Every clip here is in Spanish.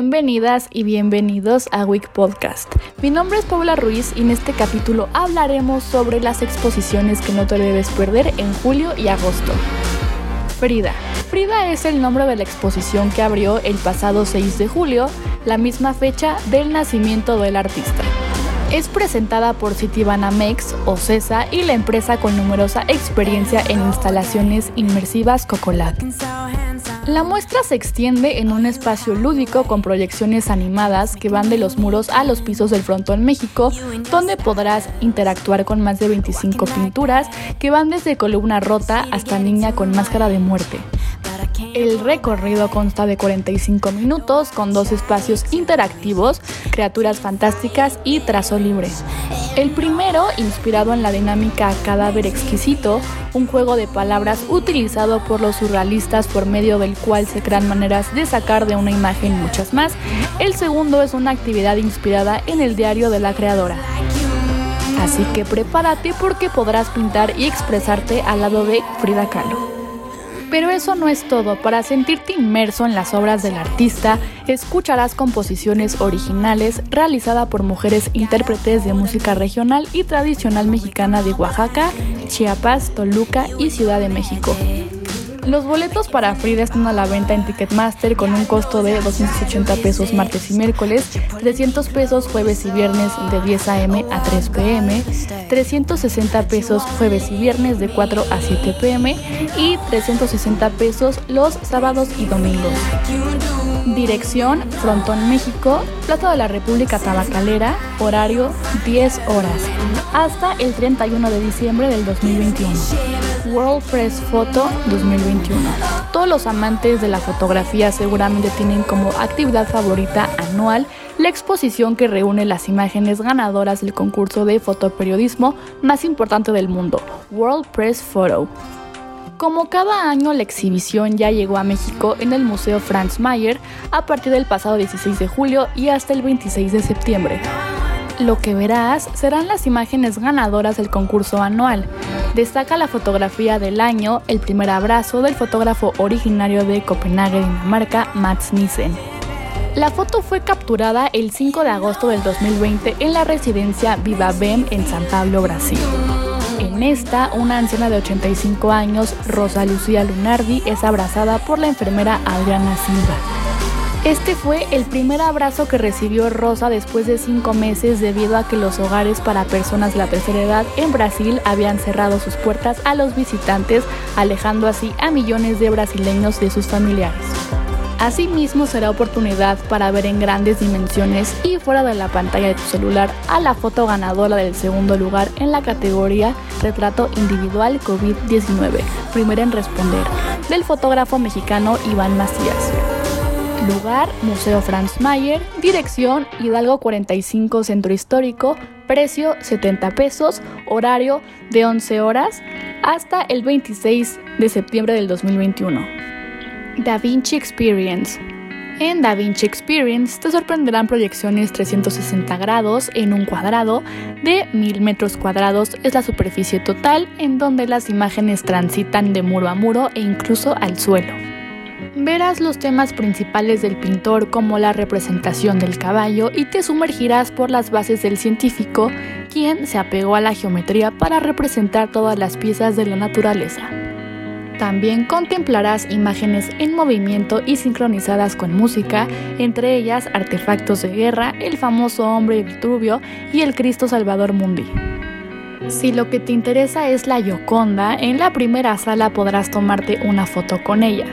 Bienvenidas y bienvenidos a Week Podcast. Mi nombre es Paula Ruiz y en este capítulo hablaremos sobre las exposiciones que no te debes perder en julio y agosto. Frida. Frida es el nombre de la exposición que abrió el pasado 6 de julio, la misma fecha del nacimiento del artista. Es presentada por Citibanamex o CESA y la empresa con numerosa experiencia en instalaciones inmersivas Cocolat. La muestra se extiende en un espacio lúdico con proyecciones animadas que van de los muros a los pisos del frontón México, donde podrás interactuar con más de 25 pinturas que van desde columna rota hasta niña con máscara de muerte. El recorrido consta de 45 minutos con dos espacios interactivos, criaturas fantásticas y trazo libre. El primero, inspirado en la dinámica Cadáver Exquisito, un juego de palabras utilizado por los surrealistas por medio del cual se crean maneras de sacar de una imagen muchas más. El segundo es una actividad inspirada en el diario de la creadora. Así que prepárate porque podrás pintar y expresarte al lado de Frida Kahlo. Pero eso no es todo. Para sentirte inmerso en las obras del artista, escucharás composiciones originales realizadas por mujeres intérpretes de música regional y tradicional mexicana de Oaxaca, Chiapas, Toluca y Ciudad de México. Los boletos para Frida están a la venta en Ticketmaster con un costo de 280 pesos martes y miércoles, 300 pesos jueves y viernes de 10 a.m. a 3 p.m., 360 pesos jueves y viernes de 4 a 7 p.m. y 360 pesos los sábados y domingos. Dirección Frontón México, Plaza de la República Tabacalera, horario 10 horas, hasta el 31 de diciembre del 2021. World Press Photo 2021. Todos los amantes de la fotografía seguramente tienen como actividad favorita anual la exposición que reúne las imágenes ganadoras del concurso de fotoperiodismo más importante del mundo, World Press Photo. Como cada año, la exhibición ya llegó a México en el Museo Franz Mayer a partir del pasado 16 de julio y hasta el 26 de septiembre. Lo que verás serán las imágenes ganadoras del concurso anual. Destaca la fotografía del año, el primer abrazo del fotógrafo originario de Copenhague, Dinamarca, Mats Nissen. La foto fue capturada el 5 de agosto del 2020 en la residencia Viva Bem en San Pablo, Brasil. En esta, una anciana de 85 años, Rosa Lucía Lunardi, es abrazada por la enfermera Adriana Silva. Este fue el primer abrazo que recibió Rosa después de cinco meses debido a que los hogares para personas de la tercera edad en Brasil habían cerrado sus puertas a los visitantes, alejando así a millones de brasileños de sus familiares. Asimismo será oportunidad para ver en grandes dimensiones y fuera de la pantalla de tu celular a la foto ganadora del segundo lugar en la categoría Retrato Individual COVID-19, primera en responder, del fotógrafo mexicano Iván Macías. Lugar, Museo Franz Mayer, dirección Hidalgo 45 Centro Histórico, precio 70 pesos, horario de 11 horas hasta el 26 de septiembre del 2021. Da Vinci Experience. En Da Vinci Experience te sorprenderán proyecciones 360 grados en un cuadrado de 1000 metros cuadrados es la superficie total en donde las imágenes transitan de muro a muro e incluso al suelo. Verás los temas principales del pintor como la representación del caballo y te sumergirás por las bases del científico, quien se apegó a la geometría para representar todas las piezas de la naturaleza. También contemplarás imágenes en movimiento y sincronizadas con música, entre ellas artefactos de guerra, el famoso hombre Vitruvio y el Cristo Salvador Mundi. Si lo que te interesa es la Yoconda, en la primera sala podrás tomarte una foto con ella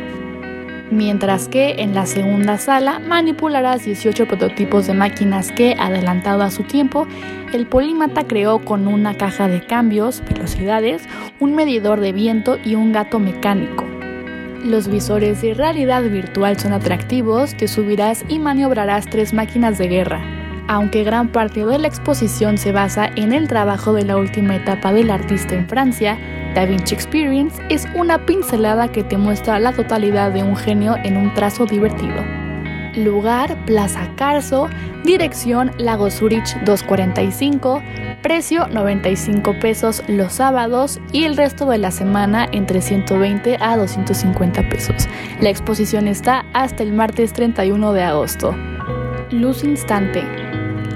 mientras que en la segunda sala manipularás 18 prototipos de máquinas que, adelantado a su tiempo, el polímata creó con una caja de cambios, velocidades, un medidor de viento y un gato mecánico. Los visores de realidad virtual son atractivos, te subirás y maniobrarás tres máquinas de guerra. Aunque gran parte de la exposición se basa en el trabajo de la última etapa del artista en Francia, Da Vinci Experience es una pincelada que te muestra la totalidad de un genio en un trazo divertido. Lugar, Plaza Carso, dirección Lago Zurich 245, precio 95 pesos los sábados y el resto de la semana entre 120 a 250 pesos. La exposición está hasta el martes 31 de agosto. Luz instante.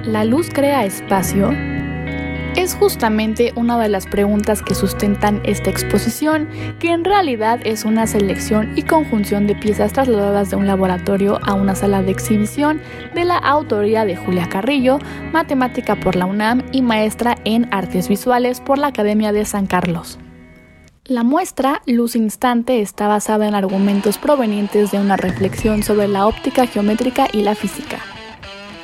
¿La luz crea espacio? Es justamente una de las preguntas que sustentan esta exposición, que en realidad es una selección y conjunción de piezas trasladadas de un laboratorio a una sala de exhibición de la autoría de Julia Carrillo, matemática por la UNAM y maestra en artes visuales por la Academia de San Carlos. La muestra Luz Instante está basada en argumentos provenientes de una reflexión sobre la óptica geométrica y la física.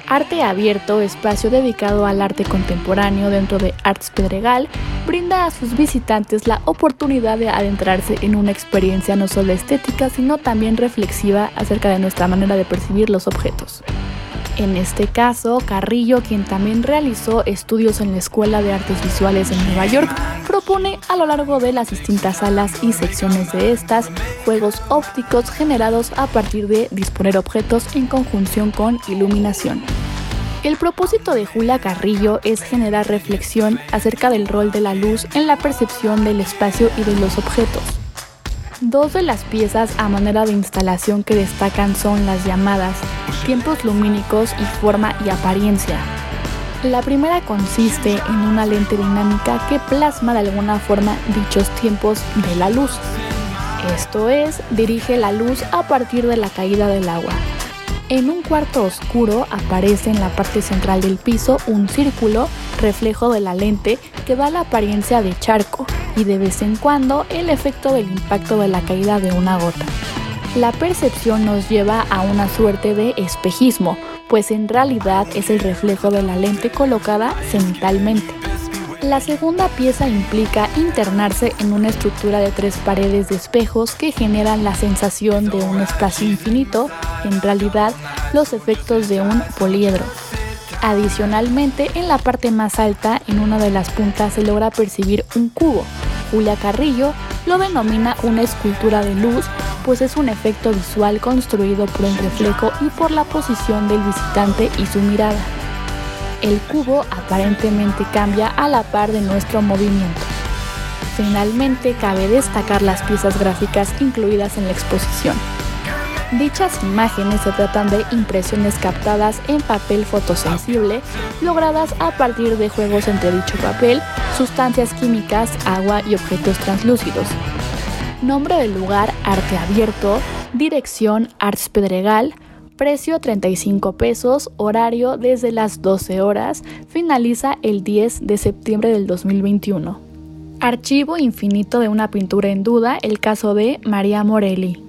Arte Abierto, espacio dedicado al arte contemporáneo dentro de Arts Pedregal, brinda a sus visitantes la oportunidad de adentrarse en una experiencia no solo estética, sino también reflexiva acerca de nuestra manera de percibir los objetos. En este caso, Carrillo, quien también realizó estudios en la Escuela de Artes Visuales en Nueva York, propone a lo largo de las distintas salas y secciones de estas juegos ópticos generados a partir de disponer objetos en conjunción con iluminación. El propósito de Julia Carrillo es generar reflexión acerca del rol de la luz en la percepción del espacio y de los objetos. Dos de las piezas a manera de instalación que destacan son las llamadas tiempos lumínicos y forma y apariencia. La primera consiste en una lente dinámica que plasma de alguna forma dichos tiempos de la luz. Esto es, dirige la luz a partir de la caída del agua. En un cuarto oscuro aparece en la parte central del piso un círculo, reflejo de la lente, que da la apariencia de charco y de vez en cuando el efecto del impacto de la caída de una gota. La percepción nos lleva a una suerte de espejismo, pues en realidad es el reflejo de la lente colocada cenitalmente. La segunda pieza implica internarse en una estructura de tres paredes de espejos que generan la sensación de un espacio infinito, en realidad los efectos de un poliedro. Adicionalmente, en la parte más alta, en una de las puntas, se logra percibir un cubo. Julia Carrillo lo denomina una escultura de luz, pues es un efecto visual construido por el reflejo y por la posición del visitante y su mirada el cubo aparentemente cambia a la par de nuestro movimiento. Finalmente, cabe destacar las piezas gráficas incluidas en la exposición. Dichas imágenes se tratan de impresiones captadas en papel fotosensible, logradas a partir de juegos entre dicho papel, sustancias químicas, agua y objetos translúcidos. Nombre del lugar Arte Abierto, dirección Arts Pedregal, Precio 35 pesos, horario desde las 12 horas, finaliza el 10 de septiembre del 2021. Archivo infinito de una pintura en duda, el caso de María Morelli.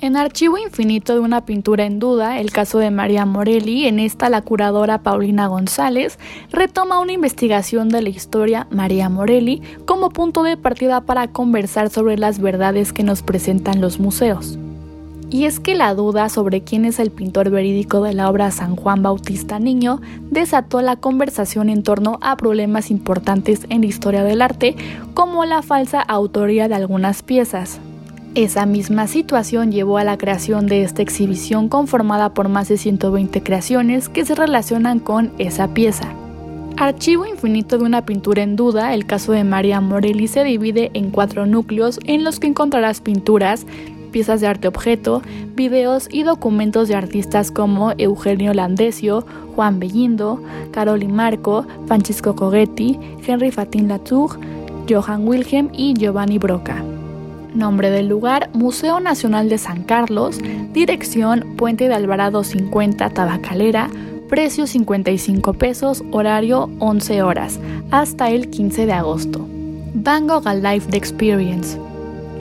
En Archivo Infinito de una pintura en duda, el caso de María Morelli, en esta la curadora Paulina González retoma una investigación de la historia María Morelli como punto de partida para conversar sobre las verdades que nos presentan los museos. Y es que la duda sobre quién es el pintor verídico de la obra San Juan Bautista Niño desató la conversación en torno a problemas importantes en la historia del arte, como la falsa autoría de algunas piezas. Esa misma situación llevó a la creación de esta exhibición conformada por más de 120 creaciones que se relacionan con esa pieza. Archivo infinito de una pintura en duda, el caso de María Morelli se divide en cuatro núcleos en los que encontrarás pinturas, piezas de arte objeto, videos y documentos de artistas como Eugenio Landesio, Juan Bellindo, Caroli Marco, Francisco Cogetti, Henry Fatin Latour, Johann Wilhelm y Giovanni Broca. Nombre del lugar, Museo Nacional de San Carlos, dirección Puente de Alvarado 50 Tabacalera, precio 55 pesos, horario 11 horas, hasta el 15 de agosto. Van Gogh Life Experience,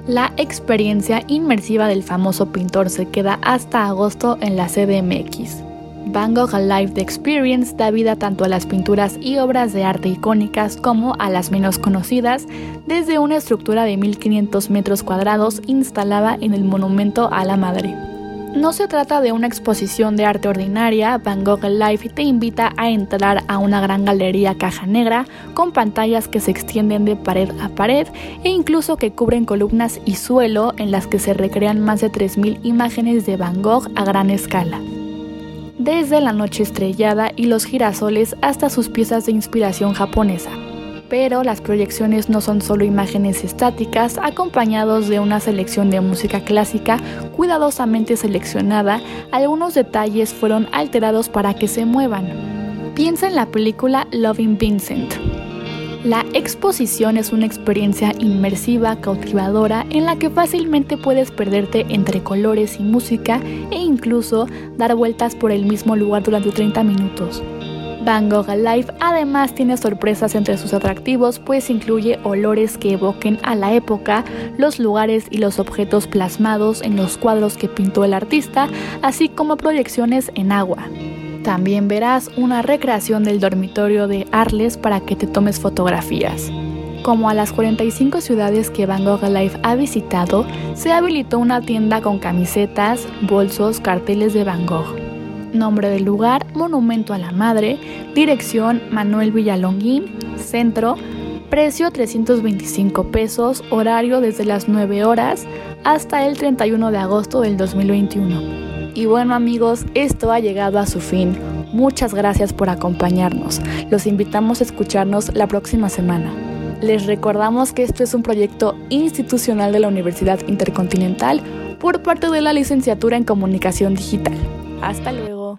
la experiencia inmersiva del famoso pintor se queda hasta agosto en la CDMX. Van Gogh Alive The Experience da vida tanto a las pinturas y obras de arte icónicas como a las menos conocidas, desde una estructura de 1500 metros cuadrados instalada en el Monumento a la Madre. No se trata de una exposición de arte ordinaria, Van Gogh Live te invita a entrar a una gran galería caja negra con pantallas que se extienden de pared a pared e incluso que cubren columnas y suelo en las que se recrean más de 3.000 imágenes de Van Gogh a gran escala. Desde la noche estrellada y los girasoles hasta sus piezas de inspiración japonesa pero las proyecciones no son solo imágenes estáticas acompañados de una selección de música clásica cuidadosamente seleccionada, algunos detalles fueron alterados para que se muevan. Piensa en la película Loving Vincent. La exposición es una experiencia inmersiva, cautivadora, en la que fácilmente puedes perderte entre colores y música e incluso dar vueltas por el mismo lugar durante 30 minutos. Van Gogh Alive además tiene sorpresas entre sus atractivos, pues incluye olores que evoquen a la época, los lugares y los objetos plasmados en los cuadros que pintó el artista, así como proyecciones en agua. También verás una recreación del dormitorio de Arles para que te tomes fotografías. Como a las 45 ciudades que Van Gogh Alive ha visitado, se habilitó una tienda con camisetas, bolsos, carteles de Van Gogh nombre del lugar, Monumento a la Madre, dirección Manuel Villalonguín, centro, precio 325 pesos, horario desde las 9 horas hasta el 31 de agosto del 2021. Y bueno amigos, esto ha llegado a su fin. Muchas gracias por acompañarnos. Los invitamos a escucharnos la próxima semana. Les recordamos que esto es un proyecto institucional de la Universidad Intercontinental por parte de la licenciatura en Comunicación Digital. Hasta luego.